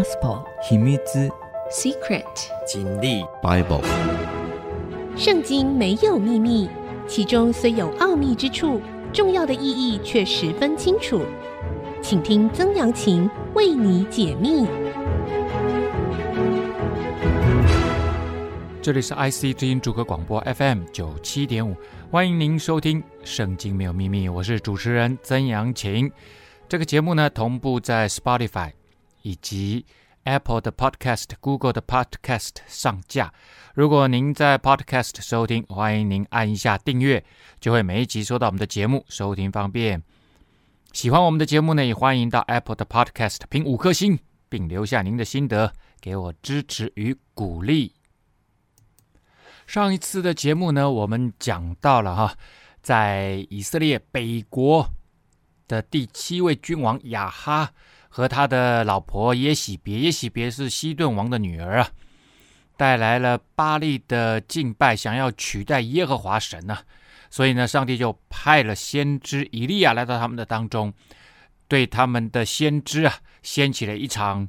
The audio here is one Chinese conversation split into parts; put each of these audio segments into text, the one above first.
Gospel 秘密 Secret 真理 Bible 圣经没有秘密，其中虽有奥秘之处，重要的意义却十分清楚。请听曾阳晴为你解密。这里是 IC 之音主客广播 FM 九七点五，欢迎您收听《圣经没有秘密》，我是主持人曾阳晴。这个节目呢，同步在 Spotify 以及 Apple 的 Podcast、Google 的 Podcast 上架。如果您在 Podcast 收听，欢迎您按一下订阅，就会每一集收到我们的节目，收听方便。喜欢我们的节目呢，也欢迎到 Apple 的 Podcast 评五颗星，并留下您的心得，给我支持与鼓励。上一次的节目呢，我们讲到了哈，在以色列北国的第七位君王亚哈和他的老婆耶洗别，耶洗别是西顿王的女儿啊，带来了巴力的敬拜，想要取代耶和华神呢、啊，所以呢，上帝就派了先知以利亚来到他们的当中，对他们的先知啊，掀起了一场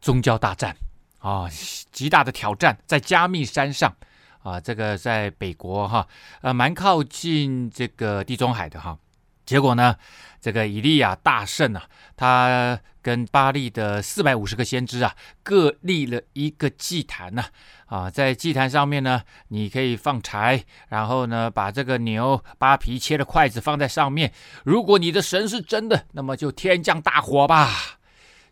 宗教大战啊、极大的挑战，在加密山上。啊，这个在北国哈，呃，蛮靠近这个地中海的哈。结果呢，这个以利亚大胜啊，他跟巴力的四百五十个先知啊，各立了一个祭坛呐。啊，在祭坛上面呢，你可以放柴，然后呢，把这个牛扒皮切的筷子放在上面。如果你的神是真的，那么就天降大火吧。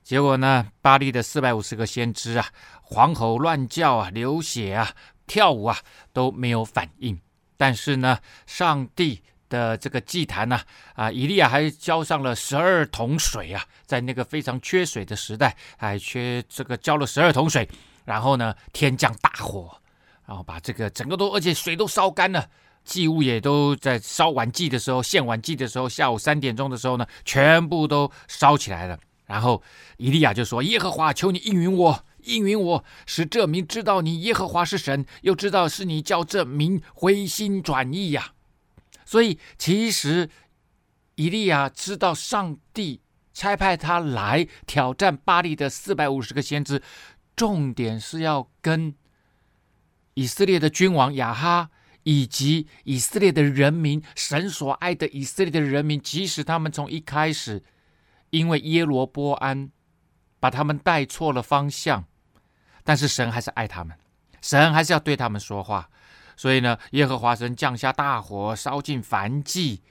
结果呢，巴力的四百五十个先知啊，黄吼乱叫啊，流血啊。跳舞啊都没有反应，但是呢，上帝的这个祭坛呢，啊，以利亚还浇上了十二桶水啊，在那个非常缺水的时代，还缺这个浇了十二桶水，然后呢，天降大火，然后把这个整个都，而且水都烧干了，祭物也都在烧完祭的时候，献完祭的时候，下午三点钟的时候呢，全部都烧起来了。然后以利亚就说：“耶和华，求你应允我。”应允我，使这民知道你耶和华是神，又知道是你叫这民回心转意呀。所以，其实以利亚知道上帝差派他来挑战巴力的四百五十个先知，重点是要跟以色列的君王亚哈以及以色列的人民，神所爱的以色列的人民，即使他们从一开始因为耶罗波安把他们带错了方向。但是神还是爱他们，神还是要对他们说话，所以呢，耶和华神降下大火，烧尽凡迹，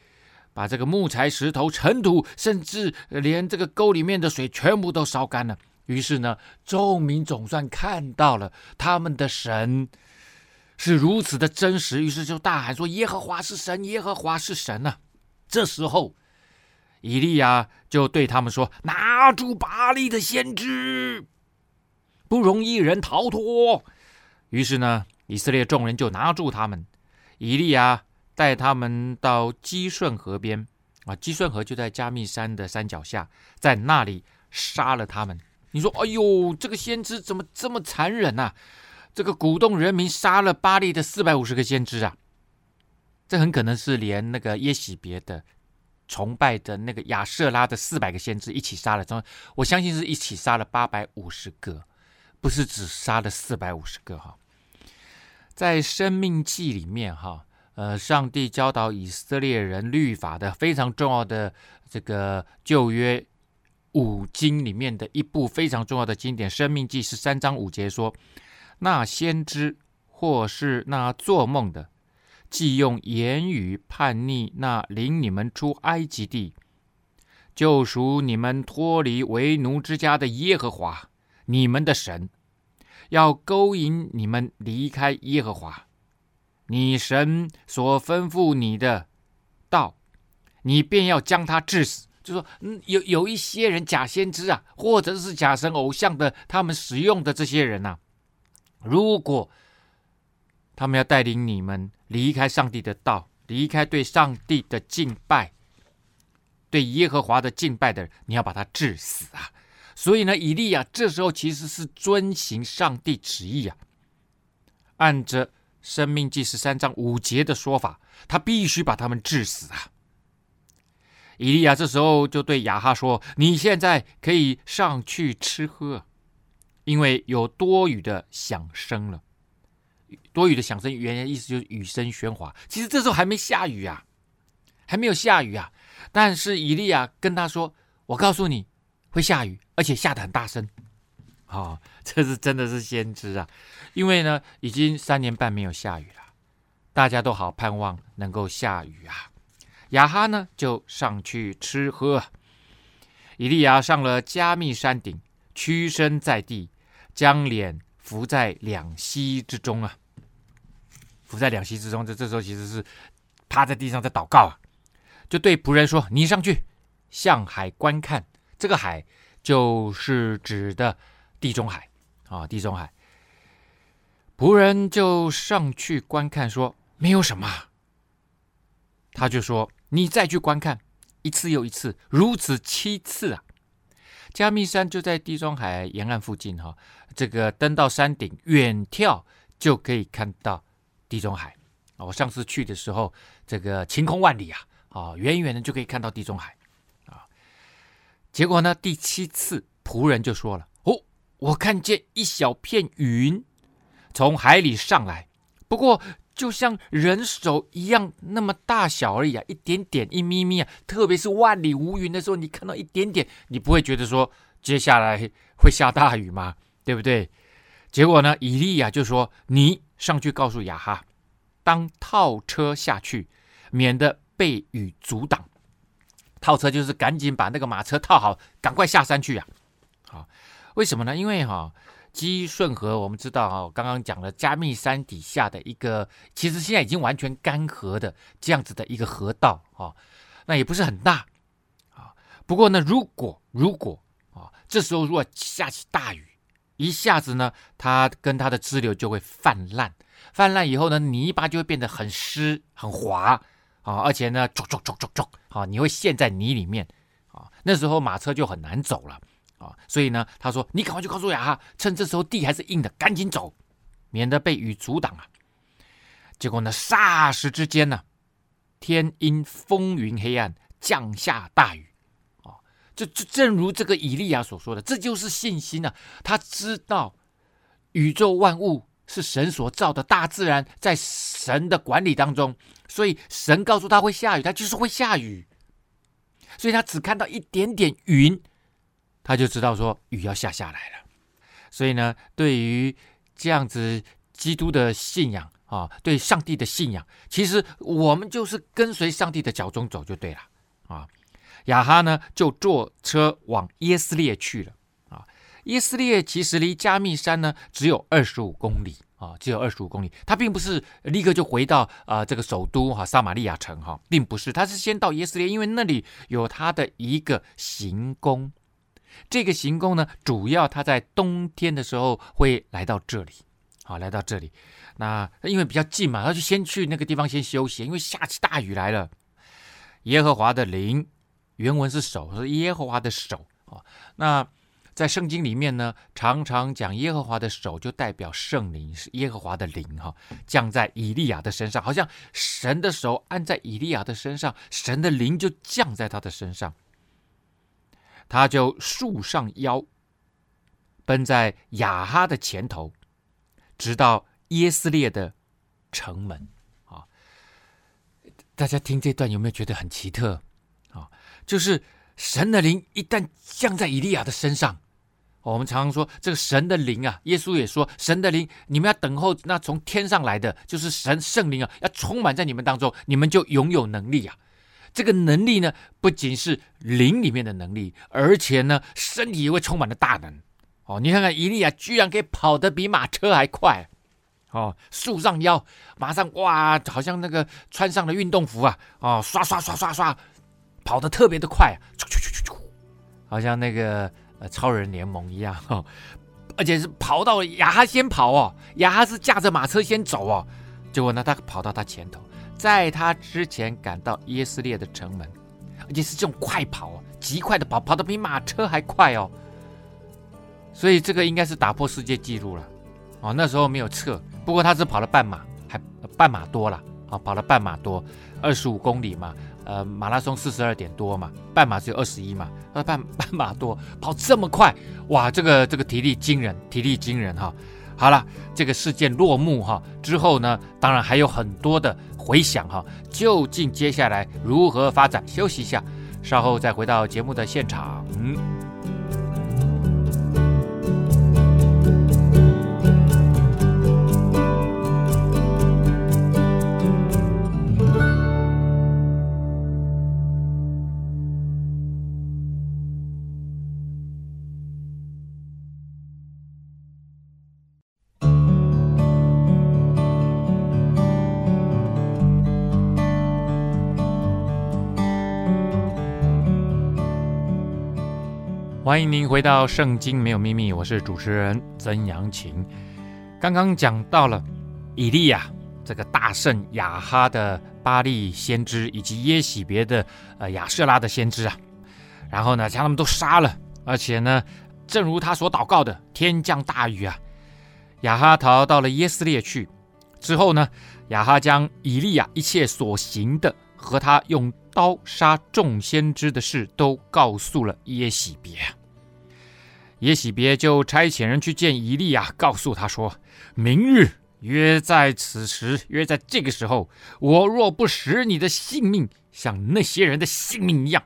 把这个木材、石头、尘土，甚至连这个沟里面的水全部都烧干了。于是呢，众民总算看到了他们的神是如此的真实，于是就大喊说：“耶和华是神，耶和华是神呐！”这时候，以利亚就对他们说：“拿住巴力的先知。”不容一人逃脱。于是呢，以色列众人就拿住他们。以利亚带他们到基顺河边啊，基顺河就在加密山的山脚下，在那里杀了他们。你说，哎呦，这个先知怎么这么残忍呐、啊？这个鼓动人民杀了巴力的四百五十个先知啊！这很可能是连那个耶洗别的崇拜的那个亚瑟拉的四百个先知一起杀了。我相信是一起杀了八百五十个。不是只杀了四百五十个哈，在《生命记》里面哈，呃，上帝教导以色列人律法的非常重要的这个旧约五经里面的一部非常重要的经典，《生命记》十三章五节说：“那先知或是那做梦的，既用言语叛逆那领你们出埃及地、救赎你们脱离为奴之家的耶和华。”你们的神要勾引你们离开耶和华，你神所吩咐你的道，你便要将他治死。就说，嗯，有有一些人假先知啊，或者是假神偶像的，他们使用的这些人呐、啊，如果他们要带领你们离开上帝的道，离开对上帝的敬拜，对耶和华的敬拜的人，你要把他治死啊。所以呢，以利亚这时候其实是遵行上帝旨意啊，按着《生命记》十三章五节的说法，他必须把他们治死啊。以利亚这时候就对亚哈说：“你现在可以上去吃喝，因为有多雨的响声了。多雨的响声，原来意思就是雨声喧哗。其实这时候还没下雨啊，还没有下雨啊。但是以利亚跟他说：“我告诉你，会下雨，而且下得很大声。”哦，这是真的是先知啊！因为呢，已经三年半没有下雨了，大家都好盼望能够下雨啊。亚哈呢，就上去吃喝。以利亚上了加密山顶，屈身在地，将脸伏在两膝之中啊，伏在两膝之中。这这时候其实是趴在地上在祷告啊，就对仆人说：“你上去向海观看。”这个海就是指的地中海啊，地中海。仆人就上去观看，说：“没有什么。”他就说。你再去观看一次又一次，如此七次啊！加密山就在地中海沿岸附近哈，这个登到山顶，远眺就可以看到地中海！我上次去的时候，这个晴空万里啊，啊，远远的就可以看到地中海。结果呢，第七次仆人就说了：“哦，我看见一小片云从海里上来，不过。”就像人手一样那么大小而已啊，一点点一咪咪啊。特别是万里无云的时候，你看到一点点，你不会觉得说接下来会下大雨吗？对不对？结果呢，以利亚就说：“你上去告诉亚哈，当套车下去，免得被雨阻挡。套车就是赶紧把那个马车套好，赶快下山去啊。好，为什么呢？因为哈。”基顺河，我们知道哈，刚刚讲了加密山底下的一个，其实现在已经完全干涸的这样子的一个河道啊，那也不是很大啊。不过呢，如果如果啊，这时候如果下起大雨，一下子呢，它跟它的支流就会泛滥，泛滥以后呢，泥巴就会变得很湿很滑啊，而且呢，走走走走走啊，你会陷在泥里面啊，那时候马车就很难走了。啊，所以呢，他说：“你赶快去告诉亚哈，趁这时候地还是硬的，赶紧走，免得被雨阻挡啊。”结果呢，霎时之间呢，天阴风云黑暗，降下大雨。啊，就就正如这个以利亚所说的，这就是信心啊。他知道宇宙万物是神所造的，大自然在神的管理当中，所以神告诉他会下雨，他就是会下雨。所以他只看到一点点云。他就知道说雨要下下来了，所以呢，对于这样子基督的信仰啊，对上帝的信仰，其实我们就是跟随上帝的脚中走就对了啊。亚哈呢就坐车往耶斯列去了耶斯列其实离加密山呢只有二十五公里啊，只有二十五公里。他并不是立刻就回到啊这个首都哈撒玛利亚城哈，并不是，他是先到耶斯列，因为那里有他的一个行宫。这个行宫呢，主要他在冬天的时候会来到这里，好，来到这里。那因为比较近嘛，他就先去那个地方先休息，因为下起大雨来了。耶和华的灵，原文是手，是耶和华的手啊。那在圣经里面呢，常常讲耶和华的手就代表圣灵，是耶和华的灵哈，降在以利亚的身上，好像神的手按在以利亚的身上，神的灵就降在他的身上。他就束上腰，奔在亚哈的前头，直到耶斯列的城门。啊，大家听这段有没有觉得很奇特？啊，就是神的灵一旦降在以利亚的身上，我们常常说这个神的灵啊，耶稣也说神的灵，你们要等候那从天上来的，就是神圣灵啊，要充满在你们当中，你们就拥有能力啊。这个能力呢，不仅是灵里面的能力，而且呢，身体也会充满了大能。哦，你看看以利亚居然可以跑得比马车还快，哦，束上腰，马上哇，好像那个穿上了运动服啊，哦，刷刷刷刷刷，跑得特别的快，啾啾啾啾啾，好像那个呃超人联盟一样哦，而且是跑到雅哈先跑哦，雅哈是驾着马车先走哦，结果呢，他跑到他前头。在他之前赶到耶斯列的城门，而且是这种快跑哦，极快的跑，跑得比马车还快哦。所以这个应该是打破世界纪录了哦。那时候没有测，不过他是跑了半马，还半马多了啊，跑了半马多，二十五公里嘛，呃马拉松四十二点多嘛，半马只有二十一嘛，呃半半马多跑这么快，哇，这个这个体力惊人，体力惊人哈。好了，这个事件落幕哈之后呢，当然还有很多的回响哈，究竟接下来如何发展？休息一下，稍后再回到节目的现场。嗯欢迎您回到《圣经没有秘密》，我是主持人曾阳晴。刚刚讲到了以利亚这个大圣亚哈的巴力先知，以及耶洗别的呃亚瑟拉的先知啊，然后呢将他们都杀了，而且呢，正如他所祷告的，天降大雨啊。亚哈逃到了耶斯列去之后呢，亚哈将以利亚一切所行的和他用刀杀众先知的事都告诉了耶洗别。耶洗别就差遣人去见以利亚，告诉他说：“明日约在此时，约在这个时候，我若不使你的性命像那些人的性命一样，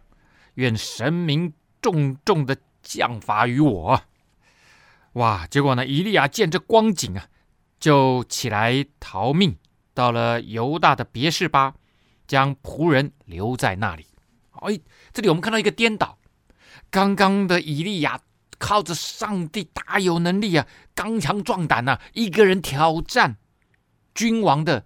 愿神明重重的降罚于我。”哇！结果呢，以利亚见这光景啊，就起来逃命，到了犹大的别是巴，将仆人留在那里。哎，这里我们看到一个颠倒，刚刚的以利亚。靠着上帝大有能力啊，刚强壮胆呐，一个人挑战君王的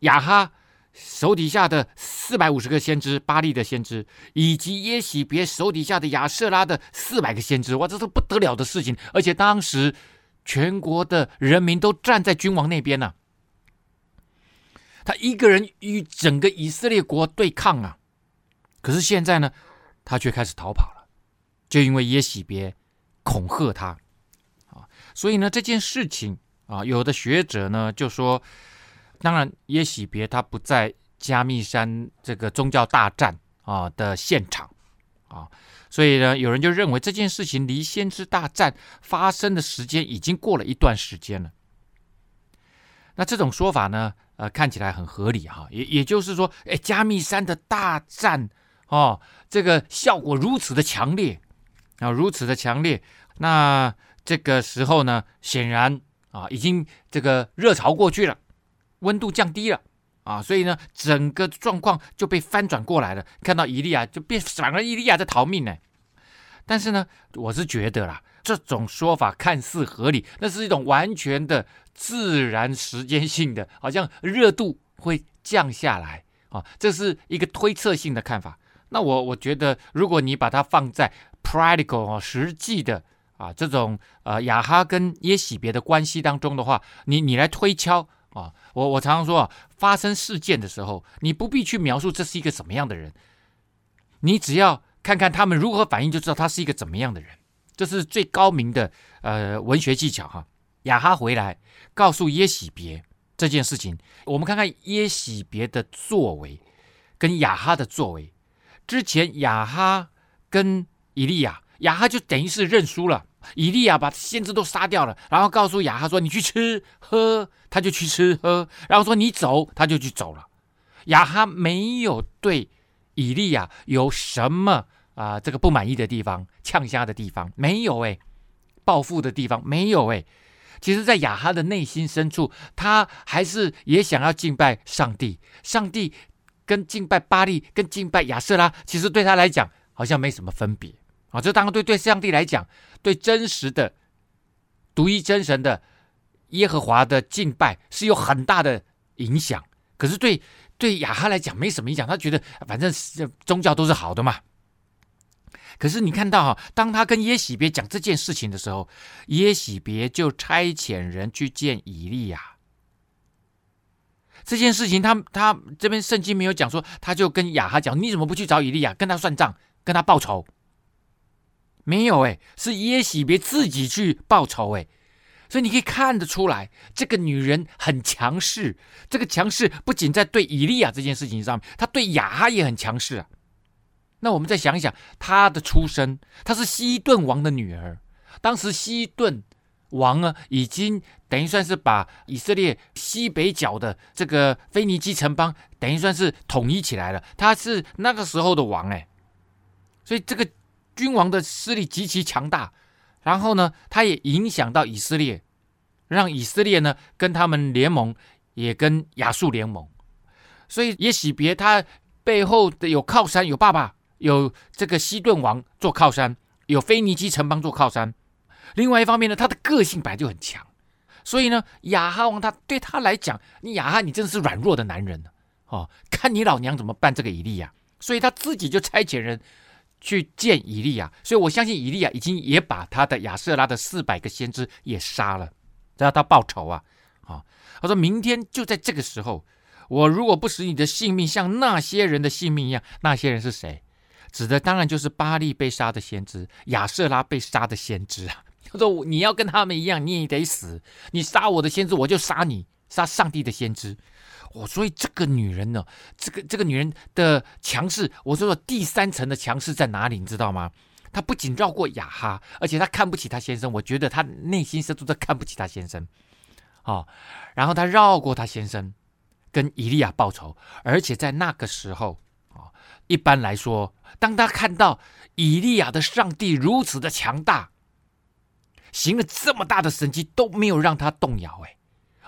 亚哈手底下的四百五十个先知，巴利的先知，以及耶洗别手底下的亚瑟拉的四百个先知，哇，这是不得了的事情！而且当时全国的人民都站在君王那边呢、他一个人与整个以色列国对抗啊。可是现在呢，他却开始逃跑了，就因为耶洗别。恐吓他，啊，所以呢，这件事情啊，有的学者呢就说，当然耶喜别他不在加密山这个宗教大战啊的现场啊，所以呢，有人就认为这件事情离先知大战发生的时间已经过了一段时间了。那这种说法呢，呃，看起来很合理哈，也也就是说，哎，加密山的大战哦，这个效果如此的强烈。啊，如此的强烈，那这个时候呢，显然啊，已经这个热潮过去了，温度降低了啊，所以呢，整个状况就被翻转过来了。看到伊利亚就变，反而伊利亚在逃命呢。但是呢，我是觉得啦，这种说法看似合理，那是一种完全的自然时间性的，好像热度会降下来啊，这是一个推测性的看法。那我我觉得，如果你把它放在 practical 啊，实际的啊，这种呃雅哈跟耶喜别的关系当中的话，你你来推敲啊，我我常常说啊，发生事件的时候，你不必去描述这是一个什么样的人，你只要看看他们如何反应，就知道他是一个怎么样的人，这是最高明的呃文学技巧哈。雅哈回来告诉耶喜别这件事情，我们看看耶喜别的作为跟雅哈的作为，之前雅哈跟以利亚，雅哈就等于是认输了。以利亚把先知都杀掉了，然后告诉亚哈说：“你去吃喝，他就去吃喝。”然后说：“你走，他就去走了。”亚哈没有对以利亚有什么啊、这个不满意的地方、呛虾的地方没有诶，报复的地方没有诶。其实，在亚哈的内心深处，他还是也想要敬拜上帝。上帝跟敬拜巴力、跟敬拜亚舍拉，其实对他来讲好像没什么分别。啊，这当然对对上帝来讲，对真实的独一真神的耶和华的敬拜是有很大的影响。可是对对亚哈来讲没什么影响，他觉得反正宗教都是好的嘛。可是你看到哈，当他跟耶洗别讲这件事情的时候，耶洗别就差遣人去见以利亚。这件事情他他这边圣经没有讲说，他就跟亚哈讲：“你怎么不去找以利亚，跟他算账，跟他报仇？”没有哎，是耶洗别自己去报仇哎，所以你可以看得出来，这个女人很强势。这个强势不仅在对以利亚这件事情上面，她对亚哈也很强势啊。那我们再想一想，她的出身，她是西顿王的女儿。当时西顿王呢，已经等于算是把以色列西北角的这个腓尼基城邦，等于算是统一起来了。他是那个时候的王哎，所以这个君王的势力极其强大。然后呢，他也影响到以色列，让以色列呢跟他们联盟，也跟亚述联盟。所以耶洗别他背后的有靠山，有爸爸，有这个西顿王做靠山，有腓尼基城邦做靠山。另外一方面呢，他的个性本来就很强，所以呢，亚哈王他对他来讲，你亚哈你真的是软弱的男人哦，看你老娘怎么办这个以利亚，所以他自己就差遣人去见以利亚，所以我相信以利亚已经也把他的亚瑟拉的四百个先知也杀了，让他报仇啊，啊、他说明天就在这个时候，我如果不使你的性命像那些人的性命一样，那些人是谁？指的当然就是巴力被杀的先知，亚瑟拉被杀的先知啊。他说：“你要跟他们一样，你也得死。你杀我的先知，我就杀你，杀上帝的先知。我、哦、所以这个女人呢，这个这个女人的强势，我说说第三层的强势在哪里？你知道吗？她不仅绕过雅哈，而且她看不起她先生。我觉得她内心深处在看不起她先生。哦，然后她绕过她先生，跟以利亚报仇。而且在那个时候、一般来说，当她看到以利亚的上帝如此的强大。”行了这么大的神迹都没有让他动摇哎，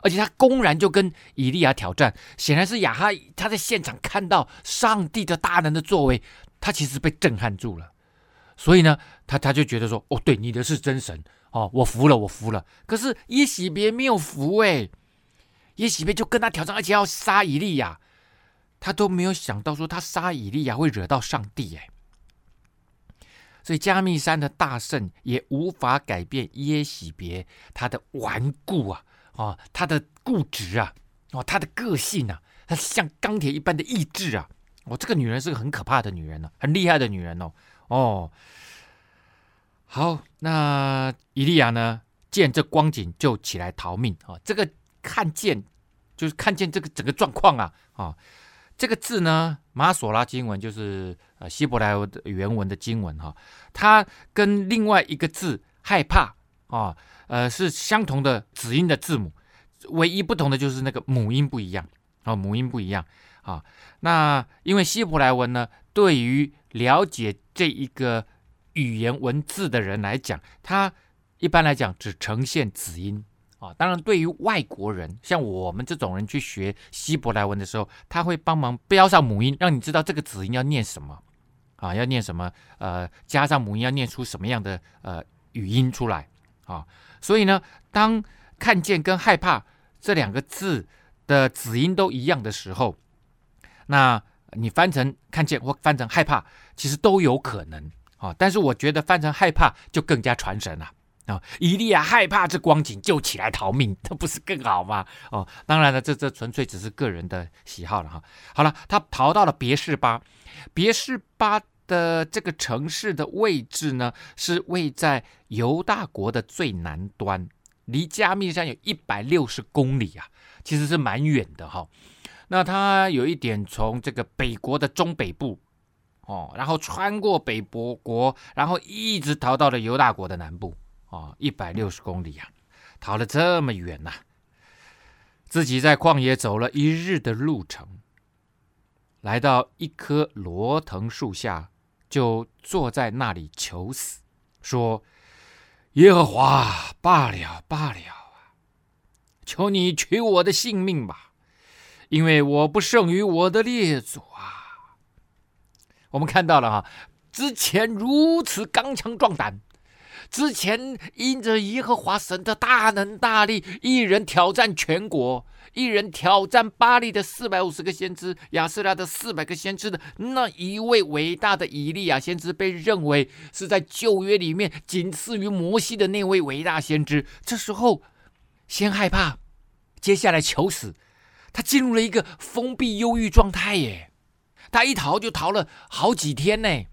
而且他公然就跟以利亚挑战，显然是亚哈他在现场看到上帝的大能的作为，他其实被震撼住了，所以呢，他他就觉得说，哦，对，你的是真神哦，我服了，我服了。可是耶洗别没有服哎，耶洗别就跟他挑战，而且要杀以利亚，他都没有想到说他杀以利亚会惹到上帝哎。所以加密山的大圣也无法改变耶洗别他的顽固啊，哦，他的固执啊，哦，他的个性啊，他像钢铁一般的意志啊，哦，这个女人是个很可怕的女人呢，很厉害的女人哦，哦，好，那伊利亚呢，见这光景就起来逃命啊，这个看见就是看见这个整个状况啊，啊。这个字呢，马索拉经文就是呃希伯来文的原文的经文哈，它跟另外一个字害怕啊，呃是相同的子音的字母，唯一不同的就是那个母音不一样啊，母音不一样啊。那因为希伯来文呢，对于了解这一个语言文字的人来讲，它一般来讲只呈现子音。啊，当然，对于外国人，像我们这种人去学希伯来文的时候，他会帮忙标上母音，让你知道这个子音要念什么，啊，要念什么，呃，加上母音要念出什么样的呃语音出来，啊，所以呢，当看见跟害怕这两个字的子音都一样的时候，那你翻成看见或翻成害怕，其实都有可能，啊，但是我觉得翻成害怕就更加传神了。啊，以利亚害怕这光景，就起来逃命，这不是更好吗？哦，当然了，这这纯粹只是个人的喜好了哈。好了，他逃到了别是巴，别是巴的这个城市的位置呢，是位在犹大国的最南端，离加密山有一百六十公里啊，其实是蛮远的哈。那他有一点从这个北国的中北部哦，然后穿过北伯国，然后一直逃到了犹大国的南部。哦，一百六十公里啊，逃了这么远呐、啊！自己在旷野走了一日的路程，来到一棵罗藤树下，就坐在那里求死，说：“耶和华，罢了，罢了啊！求你取我的性命吧，因为我不胜于我的列祖啊！”我们看到了哈，之前如此刚强壮胆。之前因着耶和华神的大能大力，一人挑战全国，一人挑战巴力的四百五十个先知，亚舍拉的四百个先知的那一位伟大的以利亚先知，被认为是在旧约里面仅次于摩西的那位伟大先知。这时候先害怕，接下来求死，他进入了一个封闭忧郁状态耶。他一逃就逃了好几天呢，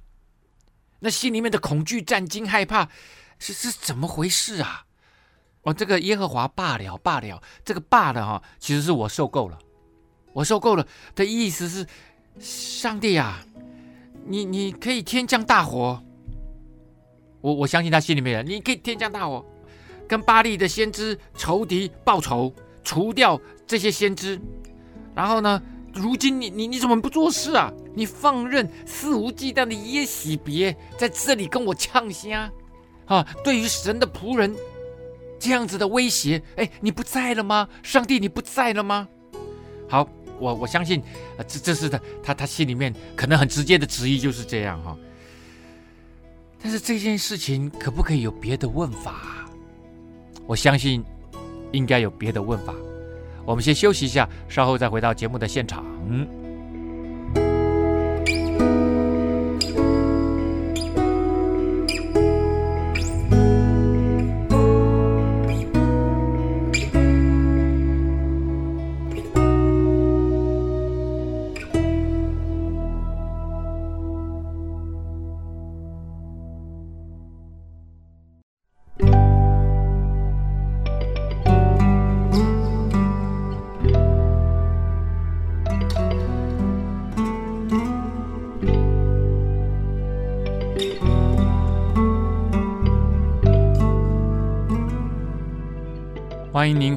那心里面的恐惧、战惊、害怕。是是怎么回事啊？哦，这个耶和华罢了罢了，这个罢了哈，其实是我受够了，我受够了的意思是，上帝啊，你你可以天降大火，我我相信他心里面，你可以天降大火，跟巴利的先知仇敌报仇，除掉这些先知，然后呢，如今你你你怎么不做事啊？你放任肆无忌惮的耶洗别在这里跟我呛声啊！对于神的仆人。这样子的威胁，哎，你不在了吗？上帝，你不在了吗？好，我我相信，呃，这这是他他他心里面可能很直接的旨意就是这样哈。但是这件事情可不可以有别的问法？我相信应该有别的问法。我们先休息一下，稍后再回到节目的现场。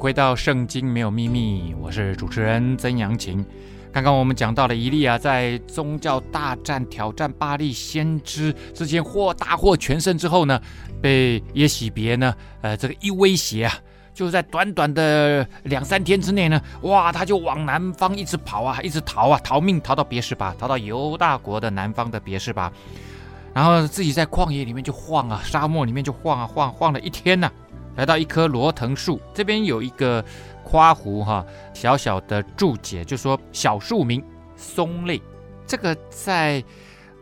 回到《圣经没有秘密》，我是主持人曾阳晴。刚刚我们讲到了以利亚在宗教大战挑战巴力先知之间获大获全胜之后呢，被耶洗别呢，呃，这个一威胁啊，就在短短的两三天之内呢，哇，他就往南方一直跑啊，一直逃啊，逃命逃到别是巴，逃到犹大国的南方的别是巴，然后自己在旷野里面就晃啊，沙漠里面就晃啊晃，晃了一天呐、来到一棵罗藤树，这边有一个括弧哈，小小的注解，就说小树名松类，这个在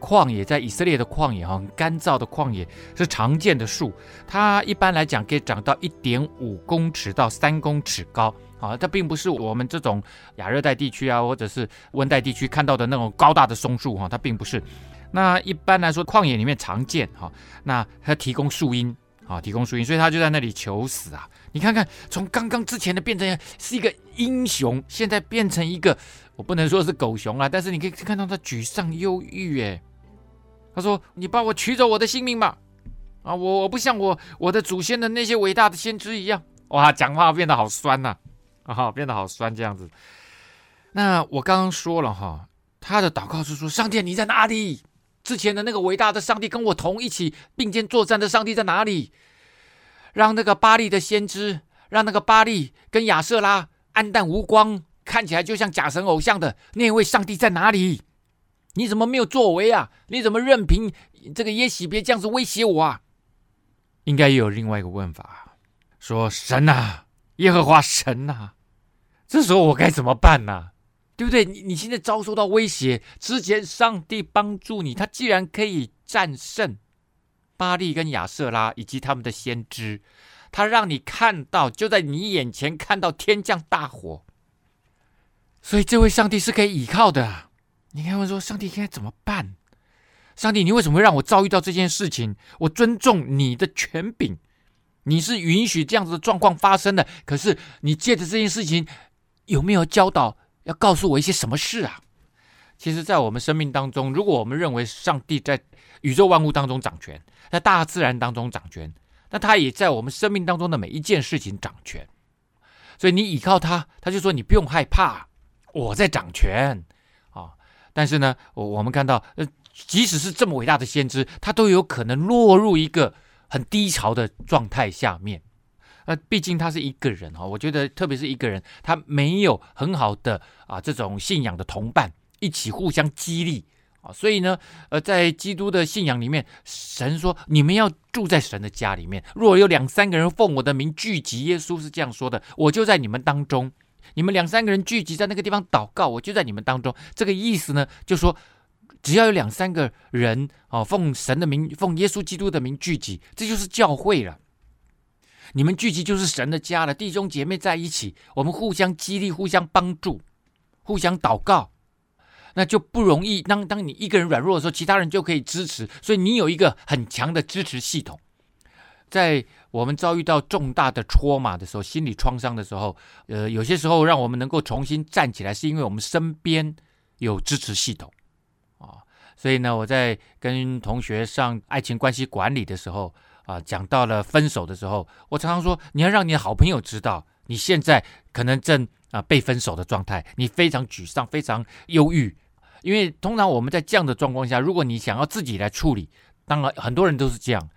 旷野，在以色列的旷野哈，很干燥的旷野是常见的树，它一般来讲可以长到一点五公尺到三公尺高，啊，这并不是我们这种亚热带地区啊，或者是温带地区看到的那种高大的松树哈，它并不是。那一般来说，旷野里面常见哈，那它提供树荫。啊，提供输赢，所以他就在那里求死啊！你看看，从刚刚之前的变成是一个英雄，现在变成一个，我不能说是狗熊啊，但是你可以看到他沮丧忧郁。哎，他说：“你帮我取走我的性命吧！啊，我我不像我我的祖先的那些伟大的先知一样。”哇，讲话变得好酸呐！啊，变得好酸这样子。那我刚刚说了哈，他的祷告是说：“上帝，你在哪里？”之前的那个伟大的上帝跟我同一起并肩作战的上帝在哪里？让那个巴力的先知，让那个巴力跟亚瑟拉黯淡无光，看起来就像假神偶像的那位上帝在哪里？你怎么没有作为啊？你怎么任凭这个耶洗别这样子威胁我啊？应该也有另外一个问法，说神啊，耶和华神啊，这时候我该怎么办呢、啊？对不对？你你现在遭受到威胁，之前上帝帮助你，他既然可以战胜巴力跟亚瑟拉以及他们的先知，他让你看到，就在你眼前看到天降大火，所以这位上帝是可以依靠的。你看我说，上帝应该怎么办？上帝，你为什么会让我遭遇到这件事情？我尊重你的权柄，你是允许这样子的状况发生的。可是你借着这件事情，有没有教导？要告诉我一些什么事啊？其实，在我们生命当中，如果我们认为上帝在宇宙万物当中掌权，在大自然当中掌权，那他也在我们生命当中的每一件事情掌权。所以你依靠他，他就说你不用害怕，我在掌权啊。但是呢，我我们看到，呃，即使是这么伟大的先知，他都有可能落入一个很低潮的状态下面。那毕竟他是一个人哈，我觉得特别是一个人，他没有很好的啊这种信仰的同伴一起互相激励啊，所以呢，呃，在基督的信仰里面，神说你们要住在神的家里面，若有两三个人奉我的名聚集，耶稣是这样说的，我就在你们当中，你们两三个人聚集在那个地方祷告，我就在你们当中。这个意思呢，就说只要有两三个人啊，奉神的名，奉耶稣基督的名聚集，这就是教会了。你们聚集就是神的家了，弟兄姐妹在一起，我们互相激励、互相帮助、互相祷告，那就不容易。当当你一个人软弱的时候，其他人就可以支持，所以你有一个很强的支持系统。在我们遭遇到重大的挫马的时候，心理创伤的时候，呃，有些时候让我们能够重新站起来，是因为我们身边有支持系统啊。所以呢，我在跟同学上爱情关系管理的时候啊，讲到了分手的时候，我常常说，你要让你的好朋友知道，你现在可能正啊被分手的状态，你非常沮丧，非常忧郁。因为通常我们在这样的状况下，如果你想要自己来处理，当然很多人都是这样。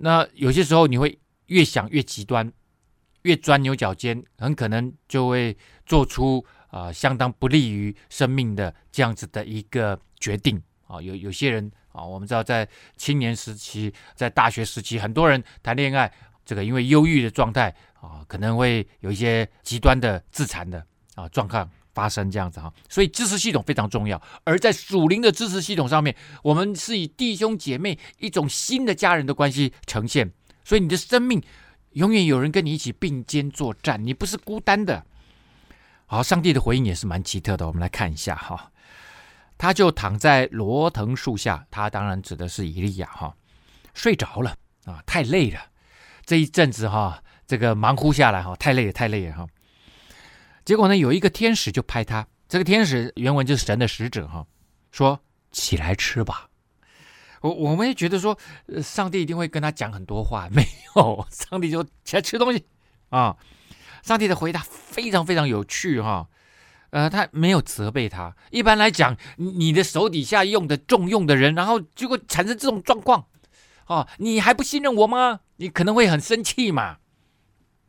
那有些时候你会越想越极端，越钻牛角尖，很可能就会做出啊、相当不利于生命的这样子的一个决定啊。有有些人啊，我们知道在青年时期，在大学时期，很多人谈恋爱，这个因为忧郁的状态啊，可能会有一些极端的自残的啊状况。发生这样子哈，所以支持系统非常重要。而在属灵的支持系统上面，我们是以弟兄姐妹一种新的家人的关系呈现。所以你的生命永远有人跟你一起并肩作战，你不是孤单的。好，上帝的回应也是蛮奇特的，我们来看一下哈。他就躺在罗藤树下，他当然指的是以利亚哈，睡着了啊，太累了。这一阵子哈，这个忙乎下来哈，太累了，太累了哈。结果呢，有一个天使就拍他。这个天使原文就是神的使者哈，说：“起来吃吧。”我我们也觉得说，上帝一定会跟他讲很多话。没有，上帝就起来吃东西啊。上帝的回答非常非常有趣哈。呃，他没有责备他。一般来讲，你的手底下用的重用的人，然后结果产生这种状况，哦，你还不信任我吗？你可能会很生气嘛。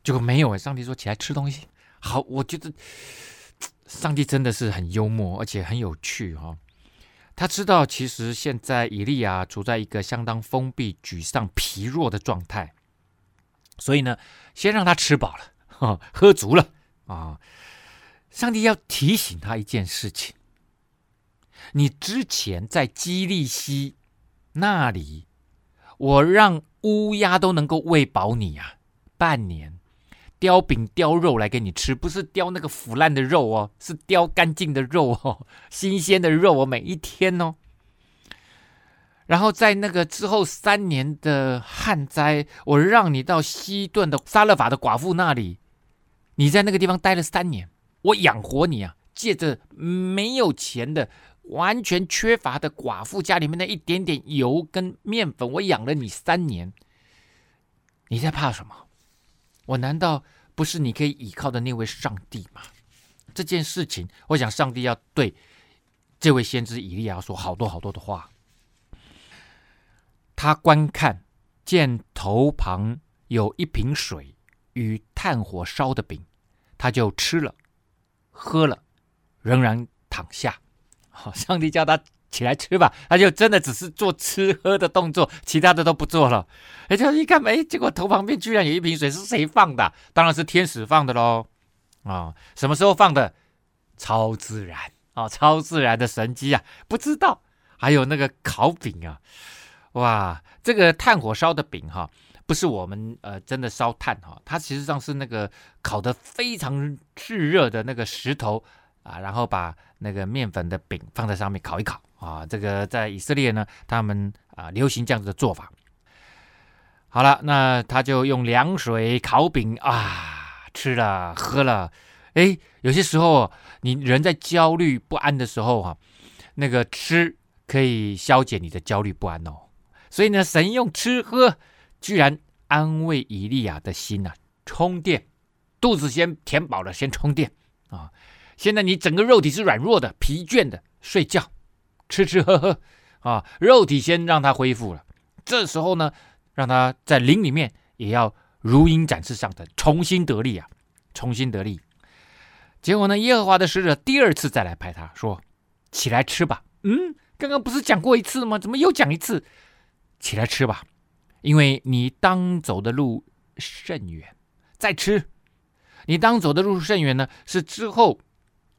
结果没有，上帝说：“起来吃东西。”好，我觉得上帝真的是很幽默，而且很有趣哈、哦。他知道，其实现在以利亚处在一个相当封闭、沮丧、疲弱的状态，所以呢，先让他吃饱了，喝足了啊、上帝要提醒他一件事情：你之前在基利溪那里，我让乌鸦都能够喂饱你啊，半年。叼饼叼肉来给你吃，不是叼那个腐烂的肉哦，是叼干净的肉哦，新鲜的肉哦，每一天哦。然后在那个之后三年的旱灾，我让你到西顿的撒勒法的寡妇那里，你在那个地方待了三年，我养活你啊，借着没有钱的、完全缺乏的寡妇家里面的一点点油跟面粉，我养了你三年，你在怕什么？我难道不是你可以依靠的那位上帝吗？这件事情，我想上帝要对这位先知以利亚说好多好多的话。他观看见头旁有一瓶水与炭火烧的饼，他就吃了，喝了，仍然躺下。好，上帝叫他。起来吃吧，他就真的只是做吃喝的动作，其他的都不做了。哎，就一看，哎，结果头旁边居然有一瓶水，是谁放的？当然是天使放的喽。啊、什么时候放的？超自然啊、哦，超自然的神迹啊，不知道。还有那个烤饼啊，哇，这个炭火烧的饼哈、不是我们呃真的烧炭哈、哦，它其实上是那个烤的非常炙热的那个石头啊，然后把那个面粉的饼放在上面烤一烤。啊，这个在以色列呢，他们啊流行这样子的做法。好了，那他就用凉水烤饼啊，吃了喝了。哎，有些时候你人在焦虑不安的时候哈、那个吃可以消解你的焦虑不安哦。所以呢，神用吃喝居然安慰以利亚的心呐、充电，肚子先填饱了，先充电啊。现在你整个肉体是软弱的、疲倦的，睡觉。吃吃喝喝啊，肉体先让他恢复了。这时候呢，让他在灵里面也要如鹰展翅上腾，重新得力啊，重新得力。结果呢，耶和华的使者第二次再来拍他说：“起来吃吧。”嗯，刚刚不是讲过一次吗？怎么又讲一次？起来吃吧，因为你当走的路甚远。再吃，你当走的路甚远呢，是之后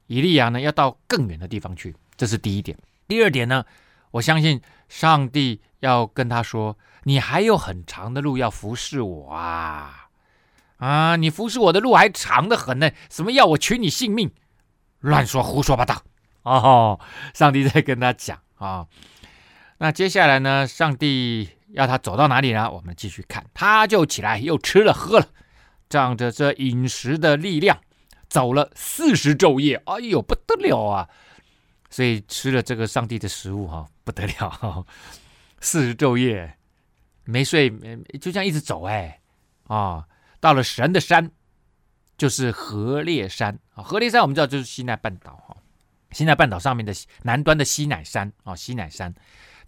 以利亚呢要到更远的地方去。这是第一点。第二点呢，我相信上帝要跟他说：“你还有很长的路要服侍我啊！啊，你服侍我的路还长得很呢。什么要我取你性命？乱说胡说八道！哦，上帝在跟他讲啊。那接下来呢，上帝要他走到哪里呢？我们继续看，他就起来又吃了喝了，仗着这饮食的力量，走了四十昼夜。哎呦，不得了啊！所以吃了这个上帝的食物哈，不得了，四十昼夜没睡，就这样一直走哎啊，到了神的山，就是何烈山啊。何烈山我们知道就是西奈半岛哈，西奈半岛上面的南端的西乃山啊，西乃山。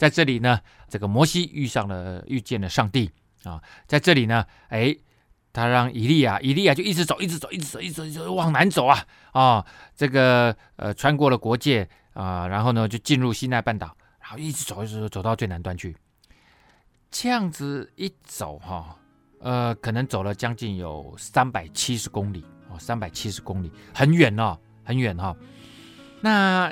在这里呢，这个摩西遇上了，遇见了上帝啊，在这里呢，哎，他让以利亚，以利亚就一直走，一直走，一直走，一直走，往南走啊啊，这个呃，穿过了国界啊，然后呢，就进入西奈半岛，然后一直走，一直走，走到最南端去。这样子一走哈，呃，可能走了将近有三百七十公里哦，三百七十公里，很远哦，很远哈。那。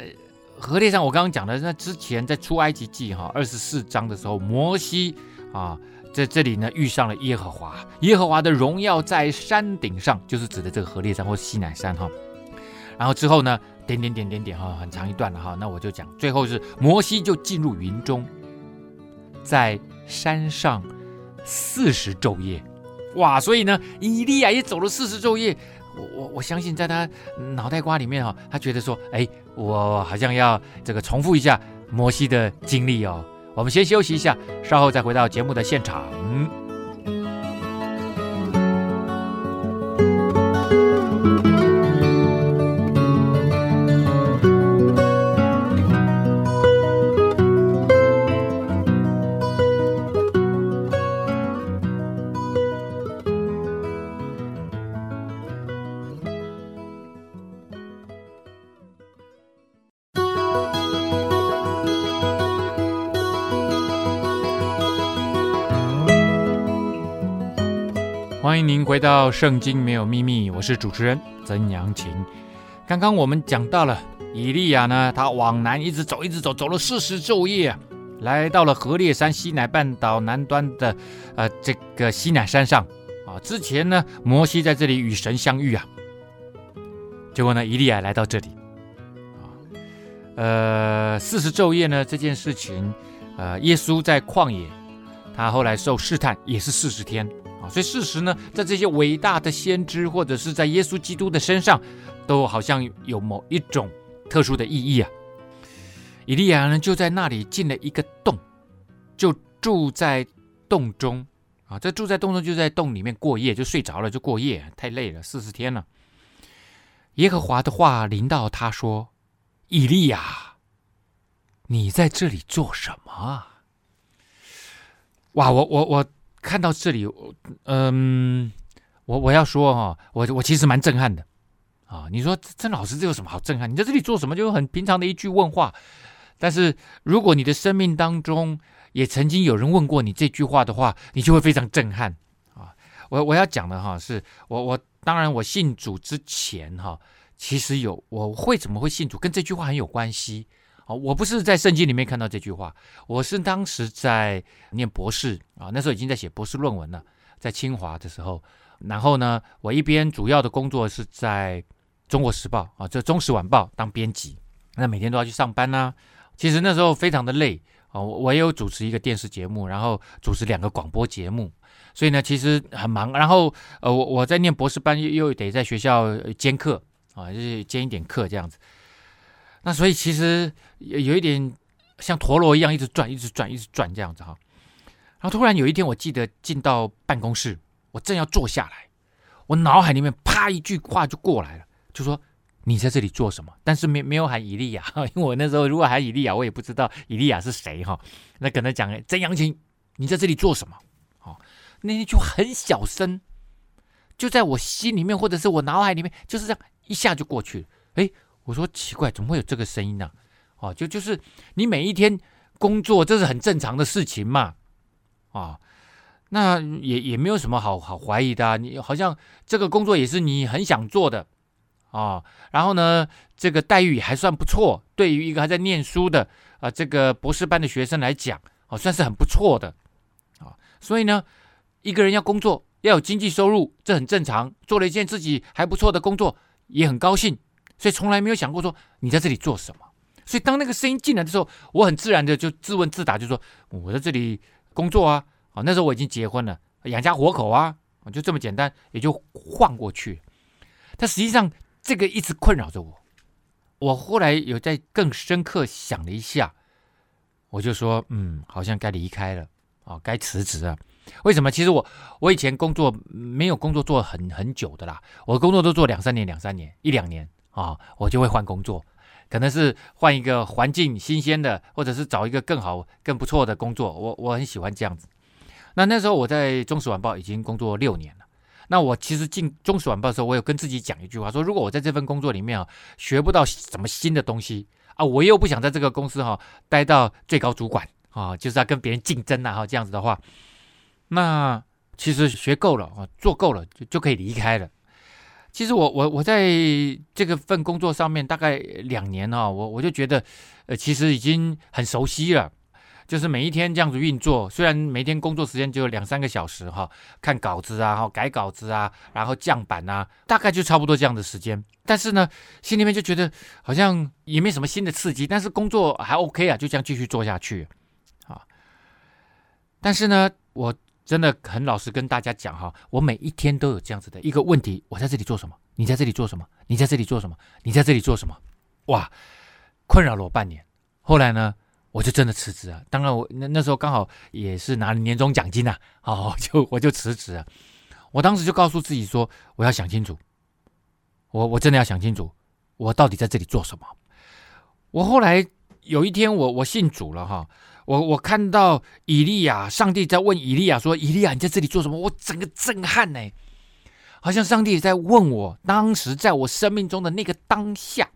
何烈山，我刚刚讲的，那之前在出埃及记哈二十四章的时候，摩西啊在这里呢遇上了耶和华，耶和华的荣耀在山顶上，就是指的这个何烈山或西乃山哈。然后之后呢，点点点点点哈，很长一段了哈。那我就讲，最后是摩西就进入云中，在山上四十昼夜，哇！所以呢，以利亚也走了四十昼夜。我我我相信，在他脑袋瓜里面哈，他觉得说，哎，我好像要这个重复一下摩西的经历哦。我们先休息一下，稍后再回到节目的现场。回到《圣经没有秘密》，我是主持人曾阳晴。刚刚我们讲到了以利亚呢，他往南一直走，一直走，走了四十昼夜啊，来到了何烈山西乃半岛南端的呃这个西乃山上啊。之前呢，摩西在这里与神相遇啊，结果呢，以利亚来到这里啊，呃，四十昼夜呢这件事情，呃，耶稣在旷野，他后来受试探也是四十天。啊，所以事实呢，在这些伟大的先知，或者是在耶稣基督的身上，都好像有某一种特殊的意义啊。以利亚呢，就在那里进了一个洞，就住在洞中啊。这住在洞中，就在洞里面过夜，就睡着了，就过夜，太累了，四十天了。耶和华的话临到他说：“以利亚，你在这里做什么？”哇，我我我。看到这里，嗯，我我要说哈，我我其实蛮震撼的啊。你说曾老师这有什么好震撼？你在这里做什么？就很平常的一句问话。但是如果你的生命当中也曾经有人问过你这句话的话，你就会非常震撼啊。我我要讲的哈，是我我当然我信主之前哈，其实有我会怎么会信主，跟这句话很有关系。我不是在圣经里面看到这句话，我是当时在念博士啊，那时候已经在写博士论文了，在清华的时候。然后呢，我一边主要的工作是在中国时报啊，这中时晚报当编辑，那每天都要去上班呢。其实那时候非常的累啊，我也有主持一个电视节目，然后主持两个广播节目，所以呢，其实很忙。然后呃，我我在念博士班又又得在学校兼课啊，就是兼一点课这样子。那所以其实有有一点像陀螺一样，一直转，一直转，一直转这样子哈。然后突然有一天，我记得进到办公室，我正要坐下来，我脑海里面啪一句话就过来了，就说：“你在这里做什么？”但是没没有喊伊利亚，因为我那时候如果喊伊利亚，我也不知道伊利亚是谁哈。那跟他讲：“曾阳晴，你在这里做什么？”哦，那天就很小声，就在我心里面或者是我脑海里面，就是这样一下就过去了。哎。我说奇怪，怎么会有这个声音呢？哦，就就是你每一天工作，这是很正常的事情嘛。啊，那也也没有什么好好怀疑的啊。你好像这个工作也是你很想做的啊。然后呢，这个待遇还算不错，对于一个还在念书的啊，这个博士班的学生来讲，哦，算是很不错的啊。所以呢，一个人要工作要有经济收入，这很正常。做了一件自己还不错的工作，也很高兴。所以从来没有想过说你在这里做什么。所以当那个声音进来的时候，我很自然的就自问自答，就说我在这里工作啊，啊，那时候我已经结婚了，养家活口啊，就这么简单，也就晃过去。但实际上，这个一直困扰着我。我后来有在更深刻想了一下，我就说，嗯，好像该离开了啊，该辞职了。为什么？其实我我以前工作没有工作做很很久的啦，我工作都做两三年、两三年、一两年啊，我就会换工作。可能是换一个环境新鲜的，或者是找一个更好、更不错的工作。我我很喜欢这样子。那那时候我在《中时晚报》已经工作六年了。那我其实进《中时晚报》的时候，我有跟自己讲一句话，说如果我在这份工作里面啊学不到什么新的东西啊，我又不想在这个公司哈待到最高主管啊，就是要跟别人竞争啊，哈这样子的话，那其实学够了啊，做够了就就可以离开了。其实我我我在这个份工作上面大概两年哈，我我就觉得，呃，其实已经很熟悉了，就是每一天这样子运作，虽然每天工作时间只有两三个小时哈，看稿子啊，改稿子啊，然后降版啊，大概就差不多这样的时间。但是呢，心里面就觉得好像也没什么新的刺激，但是工作还 OK 啊，就这样继续做下去，啊。但是呢，我。真的很老实跟大家讲哈，我每一天都有这样子的一个问题：我在这里做什么？你在这里做什么？你在这里做什么？你在这里做什么？哇，困扰了我半年。后来呢，我就真的辞职了。当然我，那那时候刚好也是拿了年终奖金呐，哦，就我就辞职了。我当时就告诉自己说，我要想清楚，我我真的要想清楚，我到底在这里做什么？我后来有一天，我我信主了哈。我我看到以利亚，上帝在问以利亚说：“以利亚，你在这里做什么？”我整个震撼呢，好像上帝在问我，当时在我生命中的那个当下。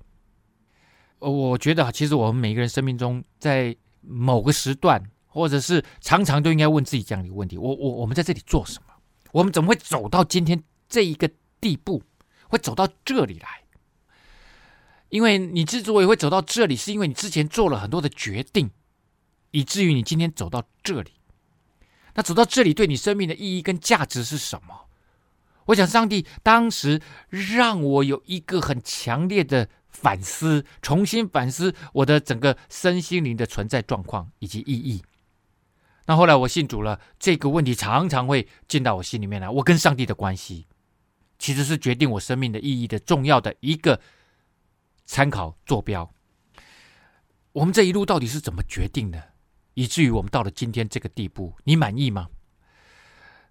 我觉得，其实我们每个人生命中，在某个时段，或者是常常都应该问自己这样的一个问题：我我我们在这里做什么？我们怎么会走到今天这一个地步？会走到这里来？因为你之所以会走到这里，是因为你之前做了很多的决定。以至于你今天走到这里，那走到这里对你生命的意义跟价值是什么？我想上帝当时让我有一个很强烈的反思，重新反思我的整个身心灵的存在状况以及意义。那后来我信主了，这个问题常常会进到我心里面来。我跟上帝的关系，其实是决定我生命的意义的重要的一个参考坐标。我们这一路到底是怎么决定的？以至于我们到了今天这个地步，你满意吗？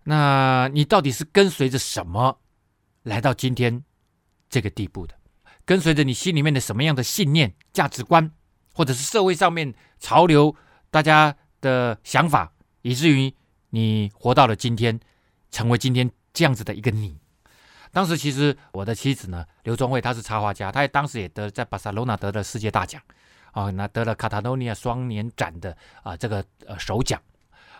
那你到底是跟随着什么来到今天这个地步的？跟随着你心里面的什么样的信念、价值观，或者是社会上面潮流大家的想法，以至于你活到了今天，成为今天这样子的一个你。当时其实我的妻子呢，刘宗慧，她是插画家，她也当时也得在巴塞罗那得了世界大奖。啊，那得了卡塔诺尼亚双年展的啊，这个呃首奖，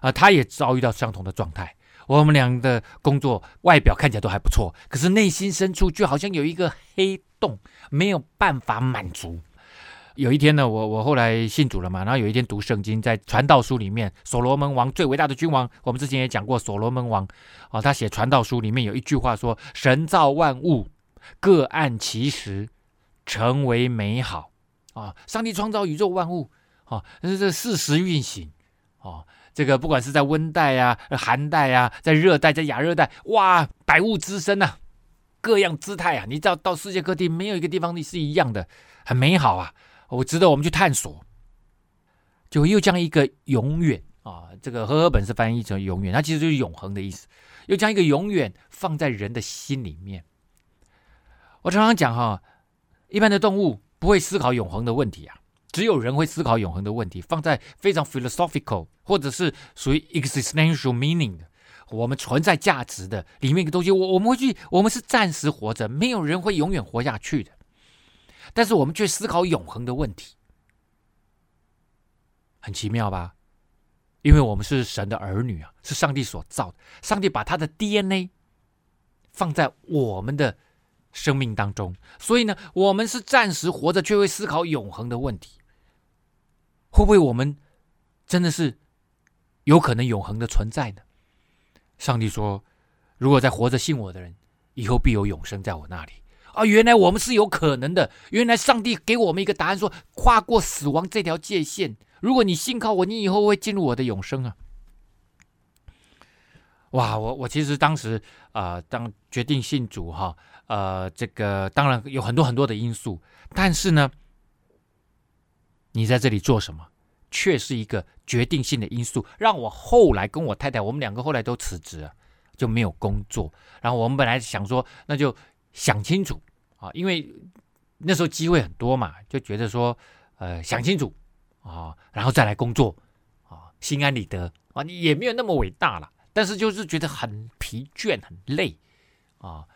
啊，他也遭遇到相同的状态。我们俩的工作外表看起来都还不错，可是内心深处就好像有一个黑洞，没有办法满足。有一天呢，我我后来信主了嘛，然后有一天读圣经，在传道书里面，所罗门王最伟大的君王，我们之前也讲过，所罗门王啊，他写传道书里面有一句话说：“神造万物，各按其时，成为美好。”啊！上帝创造宇宙万物，啊，是这四时运行，啊，这个不管是在温带啊、寒带啊，在热带、在亚热带，哇，百物滋生呐，各样姿态啊，你到到世界各地没有一个地方你是一样的，很美好啊，我值得我们去探索。就又将一个永远啊，这个和合本是翻译成永远，它其实就是永恒的意思，又将一个永远放在人的心里面。我常常讲哈，一般的动物。不会思考永恒的问题啊，只有人会思考永恒的问题，放在非常 philosophical 或者是属于 existential meaning 的，我们存在价值的里面的东西，我我们会去，我们是暂时活着，没有人会永远活下去的，但是我们却思考永恒的问题，很奇妙吧？因为我们是神的儿女啊，是上帝所造的，上帝把他的 DNA 放在我们的。生命当中，所以呢，我们是暂时活着，却会思考永恒的问题。会不会我们真的是有可能永恒的存在呢？上帝说：“如果在活着信我的人，以后必有永生在我那里。”啊，原来我们是有可能的。原来上帝给我们一个答案说，跨过死亡这条界限，如果你信靠我，你以后会进入我的永生啊。哇，我我其实当时啊、当决定信主哈，呃，这个当然有很多很多的因素，但是呢，你在这里做什么，却是一个决定性的因素，让我后来跟我太太，我们两个后来都辞职了，就没有工作。然后我们本来想说，那就想清楚啊，因为那时候机会很多嘛，就觉得说，呃，想清楚啊，然后再来工作啊。心安理得啊，你也没有那么伟大了，但是就是觉得很疲倦、很累啊。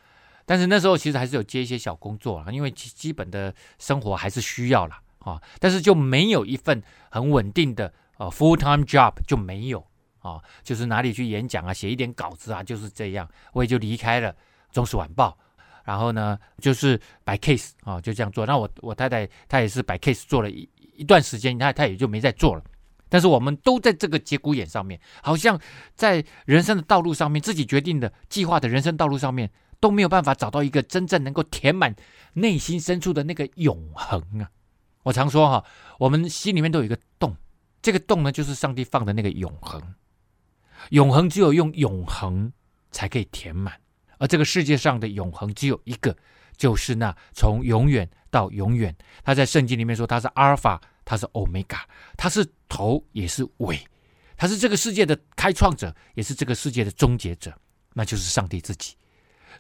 但是那时候其实还是有接一些小工作啊，因为基基本的生活还是需要了啊。但是就没有一份很稳定的呃 full time job 就没有啊，就是哪里去演讲啊，写一点稿子啊，就是这样。我也就离开了《中时晚报》，然后呢，就是摆 case 啊，就这样做。那我我太太她也是摆 case 做了一一段时间，她她也就没再做了。但是我们都在这个节骨眼上面，好像在人生的道路上面，自己决定的计划的人生道路上面，都没有办法找到一个真正能够填满内心深处的那个永恒啊！我常说哈，我们心里面都有一个洞，这个洞呢，就是上帝放的那个永恒。永恒只有用永恒才可以填满，而这个世界上的永恒只有一个，就是那从永远到永远。他在圣经里面说，他是阿尔法。他是欧米伽，他是头也是尾，他是这个世界的开创者，也是这个世界的终结者，那就是上帝自己。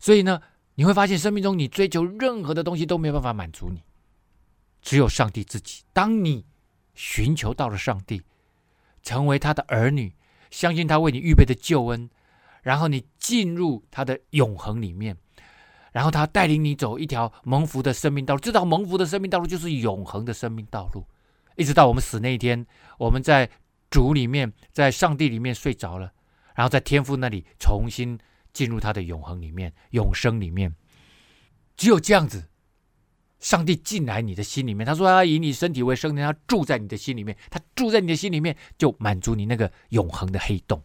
所以呢，你会发现生命中你追求任何的东西都没有办法满足你，只有上帝自己。当你寻求到了上帝，成为他的儿女，相信他为你预备的救恩，然后你进入他的永恒里面，然后他带领你走一条蒙福的生命道路。这条蒙福的生命道路就是永恒的生命道路。一直到我们死那一天，我们在主里面，在上帝里面睡着了，然后在天父那里重新进入他的永恒里面、永生里面。只有这样子，上帝进来你的心里面。他说他以你身体为圣殿，他住在你的心里面，他住在你的心里面，就满足你那个永恒的黑洞，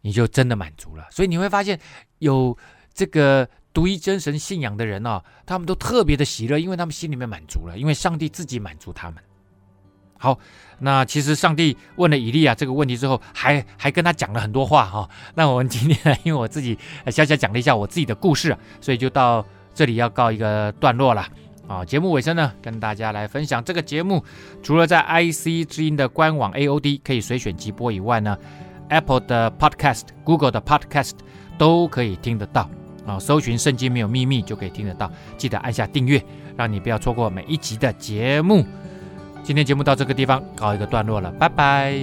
你就真的满足了。所以你会发现，有这个独一真神信仰的人哦，他们都特别的喜乐，因为他们心里面满足了，因为上帝自己满足他们。好，那其实上帝问了以利亚这个问题之后，还还跟他讲了很多话哈、那我们今天，因为我自己小小讲了一下我自己的故事，所以就到这里要告一个段落了啊。节目尾声呢，跟大家来分享这个节目，除了在 IC 之音的官网 AOD 可以随选即播以外呢，Apple 的 Podcast、Google 的 Podcast 都可以听得到啊。搜寻圣经没有秘密就可以听得到，记得按下订阅，让你不要错过每一集的节目。今天节目到这个地方告一个段落了，拜拜。